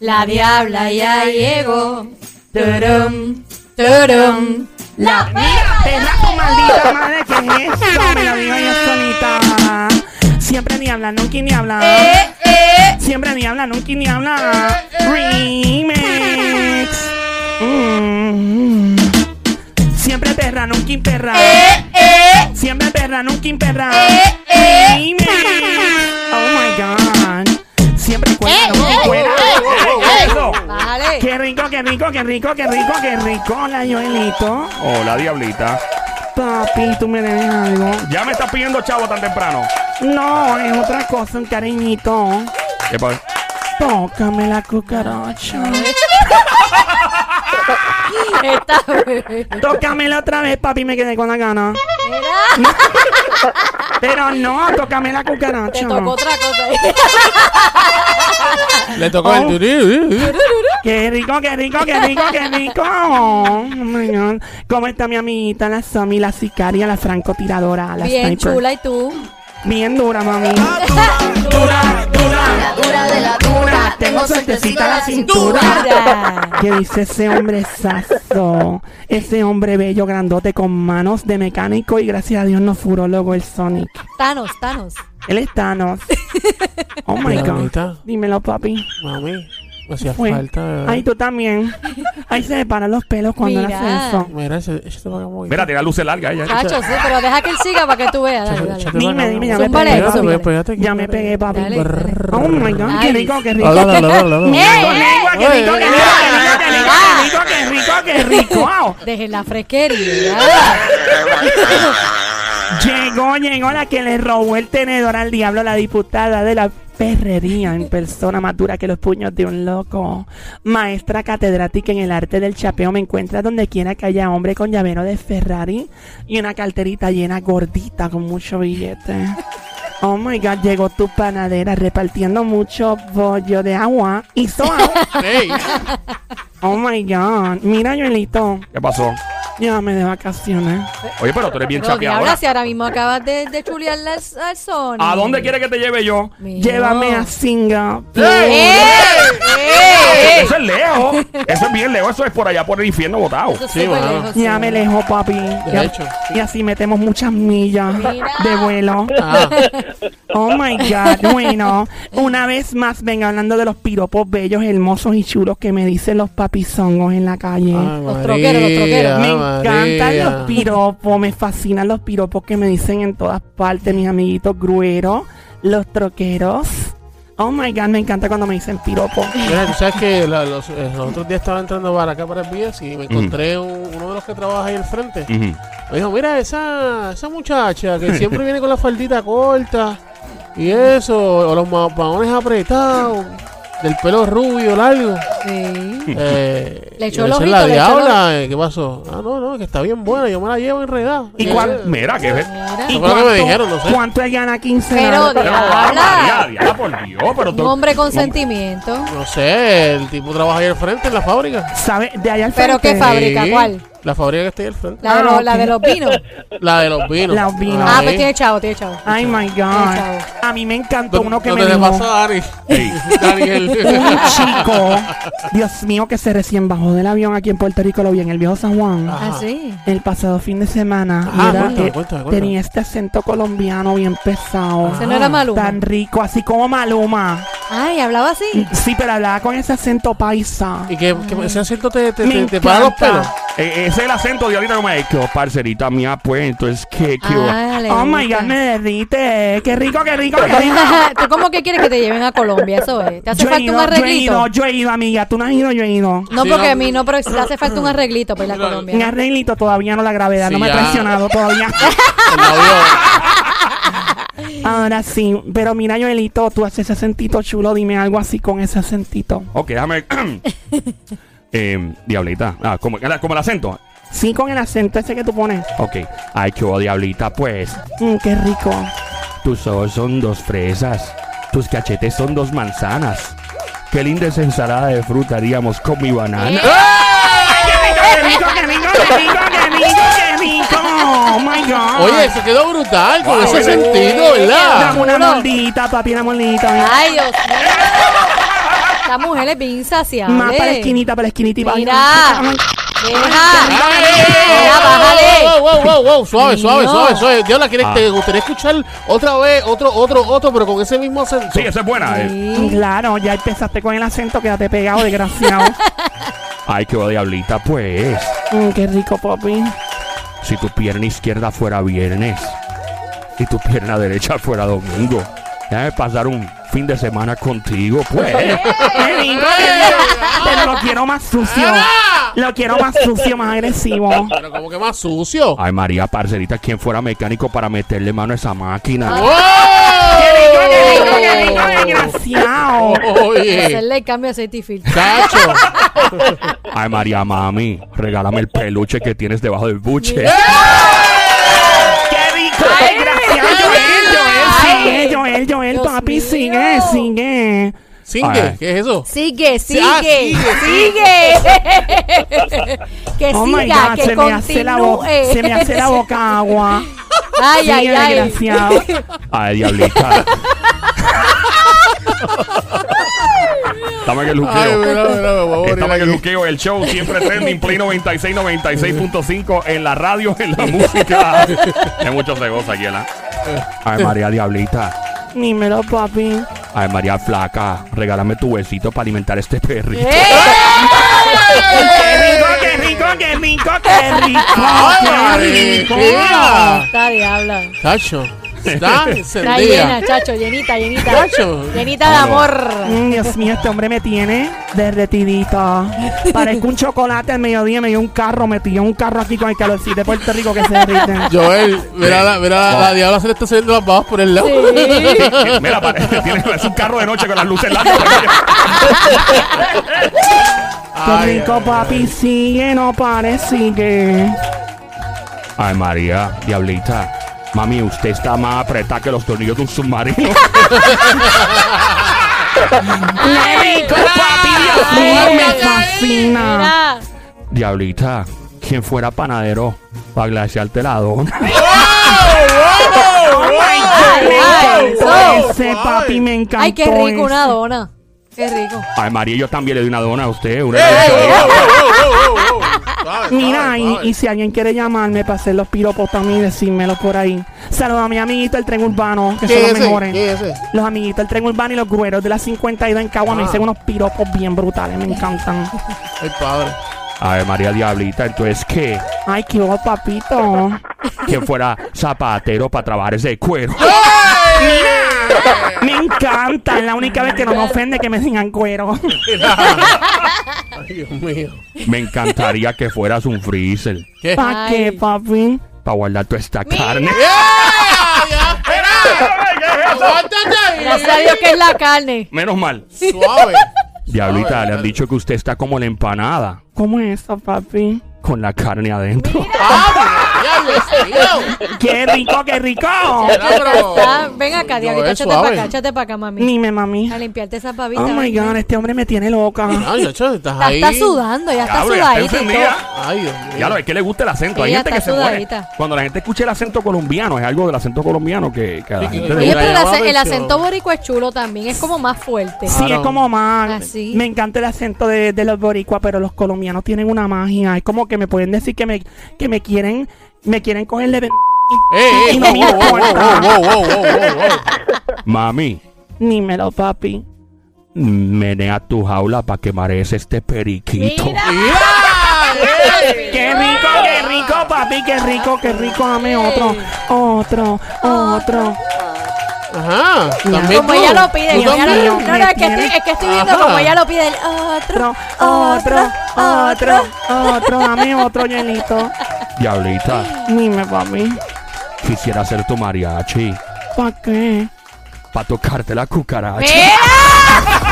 La diabla ya llegó. Turum, turum. La Perra tu maldita madre, ¿qué es eso? Me lo digo yo solita. Siempre ni habla, nunca ni habla. Eh, eh. Siempre ni habla, nunca ni habla. Remix. Mm. Siempre perra, nunca perra. Eh, eh. Siempre perra, nunca perra. Eh, eh. Remix. Oh my god. Siempre cuela, Eh, nunca eh, cuela. eh, Eso. Vale. Qué rico, qué rico, qué rico, qué rico, qué rico, la Joelito. Hola, diablita. Papi, tú me debes algo. Ya me estás pidiendo chavo tan temprano. No, es otra cosa, un cariñito. ¿Qué pasa? Tócame la cucaracha. Está bueno. Tócamela otra vez, papi, me quedé con la gana. Mira, Pero no, tócame la te cucaracha. tocó otra cosa ahí. Le tocó Oh. el turí. Qué rico, qué rico, qué rico, qué rico. Oh my God. ¿Cómo está mi amiguita, la Somi, la sicaria, la francotiradora, la Bien sniper? chula, ¿y tú? Bien dura, mami. Dura, dura, dura de la dura. Tengo suertecita la cintura. ¿Qué dice ese hombre sazo? Ese hombre bello, grandote, con manos de mecánico y gracias a Dios no furólogo el Sonic. Thanos, Thanos. Él es Thanos. Oh my God. Dímelo, papi. Mami, me hacía Fue. falta. verdad. Ay, tú también. Ahí se me paran los pelos cuando Mira. hace eso. Mira, ese, ese te va a muy. Mira, tiene luces largas ella. Chacho, sí, pero deja que él siga para que tú veas. Dale, dale. Échate Dime, dime, ya me Zúmbale, pegué, papi. zúmbale. pégate aquí, Ya me pégate. pegué, papi. Dale, dale. Oh my God, qué Ay. rico, qué rico. Qué rico, qué rico, qué rico, qué rico, qué rico, qué rico, qué rico. Dejen la fresquería. Llegó, llegó la que le robó el tenedor al diablo, la diputada de la perrería en persona más dura que los puños de un loco. Maestra catedrática en el arte del chapeo, me encuentra donde quiera que haya hombre con llavero de Ferrari y una carterita llena gordita con mucho billete. Oh my god, llegó tu panadera repartiendo mucho bollo de agua y soa. Oh my god, mira, Joelito, ¿Qué pasó? Llévame de vacaciones. Oye, pero tú eres bien diabla, chapeadora. si ahora mismo acabas de, de chulearle al, al Sony. ¿A dónde quieres que te lleve yo? Llévame a Singapur. ¡Eh! ¡Eh! Eso es lejos. Eso es bien lejos. Eso es por allá por el infierno botado. Eso Sí, mano. lejos, sí. Ya me lejos, papi. de hecho. Y así metemos muchas millas Mira. de vuelo. Ah, Oh my God. Bueno, una vez más, venga hablando de los piropos bellos, hermosos y chulos que me dicen los papizongos en la calle. Ay, Los troqueros, los troqueros. me María. encantan los piropos, me fascinan los piropos que me dicen en todas partes, mis amiguitos grueros, los troqueros. Oh my God, me encanta cuando me dicen piropo. Mira, tú sabes que la- los, eh, los otros días estaba entrando para acá para el BS y me encontré un- uno de los que trabaja ahí al frente. Me dijo, mira, esa, esa muchacha que siempre viene con la faldita corta y eso, o los mapaones apretados, del pelo rubio largo. Sí. Eh, Le echó ojito, la le echó el diabla, eh, ¿qué pasó? Ah, no, no, que está bien buena, yo me la llevo enredada. ¿Y Eh, cuál- Mira, que. Lo que me dijeron, no sé. ¿Cuánto él gana 15 Pero, Pero, ah, Diabla. María, diabla, por Dios, pero Un hombre con sentimiento. No sé, el tipo trabaja ahí al frente en la fábrica. ¿Sabe? De allá al frente. ¿Pero qué fábrica? Sí, ¿Cuál? La fábrica que está ahí al frente. La de, Ah, los, la de los vinos. La de los vinos. Los vinos. Ah, Ahí. pues tiene chavo, tiene chavo. Ay, my chavo. God. A mí me encantó ¿Dó- uno que ¿Dónde me te dijo. pasa. Daniel. Un chico, Dios mío, que se recién bajó del avión aquí en Puerto Rico, lo vi en el viejo San Juan. Ah, sí. El pasado fin de semana. Ah, Mira, cuéntame, eh, cuéntame, cuéntame. tenía este acento colombiano bien pesado. Ese no era Maluma. Tan rico, así como Maluma. Ay, hablaba así. Sí, pero hablaba con ese acento paisa. ¿Y que, que ese acento te, te, Me te, te para los encanta. pelos? Eh, ese es el acento de ahorita como es que parcerita mía, pues, entonces, ¿qué, qué Ah, le Oh my gusta. God, me derrite. Qué rico, qué rico, qué rico. ¿Tú cómo que quieres que te lleven a Colombia? Eso es. ¿Te hace Yo he falta ido, un yo he arreglito? ido, yo he ido, amiga. Tú no has ido, yo he ido. No, Sí, porque no. a mí no, pero te hace falta un arreglito para ir a Un Colombia. arreglito todavía no la gravedad, Sí, no me ha ya. traicionado todavía. El. Ahora sí, pero mira, Joelito, tú haces ese acentito chulo, dime algo así con ese acentito. Ok, déjame. eh, diablita. Ah, como, como el acento. Sí, con el acento ese que tú pones. Ok. Ay, qué oh, diablita, pues. Mm, qué rico. Tus ojos son dos fresas. Tus cachetes son dos manzanas. Qué linda esa ensalada de fruta haríamos con mi banana. Eh. ¡Qué rico, qué rico, qué rico, qué rico, qué rico! ¡Oh, my God! Oye, eso quedó brutal con Wow, ese sentido, ¿verdad? Dame una mordita, papi, una mordita. Ay, Dios mío. Esta mujer es bien insaciable. Más para la esquinita, para la esquinita y para Mira. Ay. Mira. Wow, wow, wow, wow, suave, Dios. suave, suave, suave. Diabla, ¿quieres- Ah. ¿te gustaría escuchar otra vez otro, otro, otro, pero con ese mismo acento? Sí, esa es buena. eh. Claro, ya empezaste con el acento, quédate pegado, desgraciado. Ay, qué diablita, pues. Mm, qué rico, papi. Si tu pierna izquierda fuera viernes y tu pierna derecha fuera domingo, déjame pasar un fin de semana contigo, pues. Pero lo quiero más sucio. Lo quiero más sucio, más agresivo. Pero como que más sucio. Ay, María, parcerita, ¿quién fuera mecánico para meterle mano a esa máquina? ¡Wow! Qué rico, qué rico, qué rico, desgraciado. Oye, Hacerle el cambio de aceite y filtro. cacho. Ay, María, mami, regálame el peluche que tienes debajo del buche. Qué rico, desgraciado. Joel, Joel, sigue, Joel, papi, mío. sigue, sigue. ¿qué es eso? Sigue, Sí, ah, sigue, sigue. que Oh my siga, God, que se me, hace la boca, continúe. se me hace la boca agua. Ay, ay, Sigue, ay. desgraciado. Ay, diablita. Dame que el Ay, juqueo. mira, mira, me voy a morir Estamos en el juqueo, el show siempre trending, Play 96, 96.5 en la radio, en la música. Hay mucho se goza aquí, ¿verdad? Ay, María Diablita. Dímelo, papi. Ay, María Flaca, regálame tu besito para alimentar este perrito. ¡Eh! Qué rico, qué rico, qué rico, qué rico. Ay, Qué rico. María. Está diabla. Cacho. Está Está llena, chacho, llenita, llenita. Cacho. Llenita de amor. Mm, Dios mío, este hombre me tiene derretidita. Parezco un chocolate al mediodía, me dio un carro, me tiró un carro aquí con el calorcito de Puerto Rico que se derrite. Joel, mira, la, mira la, la diabla se le está saliendo las babas por el lado. Sí. Mira, parece, tiene, es un carro de noche con las luces largas. Qué Ay, rico, papi, sigue, no pare, sigue. Ay, María Diablita. Mami, usted está más apretada que los tornillos de un submarino. Qué rico, papi, Dios mío, me fascina. Diablita, ¿quién fuera panadero para glaciarte la dona? Oh my God, me encantó ese, papi, me encantó Ay, qué rico, una ese. dona. Qué rico. Ay, María, yo también le doy una dona a usted. Una ¡Eh, eh, dona. Suave, Mira, suave, y, suave. y si alguien quiere llamarme para hacer los piropos también, decírmelo por ahí. Saludos a mi amiguito el tren urbano, que son ¿Quién los es ese? mejores. Los amiguitos del tren urbano y los güeros de la 52 en Cagua me Ah. dicen unos piropos bien brutales, me encantan. Ay, padre. Ay, María Diablita, entonces, ¿qué? Ay, qué hubo, papito. ¿Quién fuera zapatero para trabajar ese cuero? Me encanta, es la única vez que no me ofende que me digan cuero. Mío. Me encantaría que fueras un freezer ¿Qué? ¿Para Ay. qué, papi? para guardar toda esta carne. ¡Ya! Gracias a Dios que es la carne. Menos mal. Suave. Diablita, Ay, le han dicho que usted está como la empanada, ¿Cómo es eso, papi? con la carne adentro. ¡Ah! ¡Qué rico, qué rico! Pero- Ah, ven acá, es échate para suave. acá, échate para acá, mami. Dime, mami. A limpiarte esas babitas. Oh my god, este hombre me tiene loca. Ay, chacho, estás Está, ahí. está sudando, ya está Diablo, ya está sudadita y encendida. todo. Ay, Dios mío. Ya lo es que le gusta el acento. Hay Ella gente que está se muere. sudadita. Cuando la gente escucha el acento colombiano, es algo del acento colombiano que, que a la Sí, gente le Oye, gusta. pero el, ace- acento boricua es chulo también, es como más fuerte. Sí, Claro. es como más. Así. Me encanta el acento de, de los boricuas, pero los colombianos tienen una magia. Es como que me pueden decir que me, que me quieren, me quieren cogerle de. Mami, Dímelo, papi. menea tu jaula para que marees este periquito. Mira. ¡Mira! ¡Eh! Qué rico, qué rico, papi, qué rico, qué rico. Dame otro, otro, otro. Ajá. También Como tú. ella lo pide. Como ella lo- no, no, es que, estoy, es que estoy viendo Ajá. como ella lo pide. El otro, Otro, otro, otro, otro. Dame otro, llenito. Diablita, Dime, papi. quisiera ser tu mariachi ¿Para qué? para tocarte la cucaracha. ¡Mira!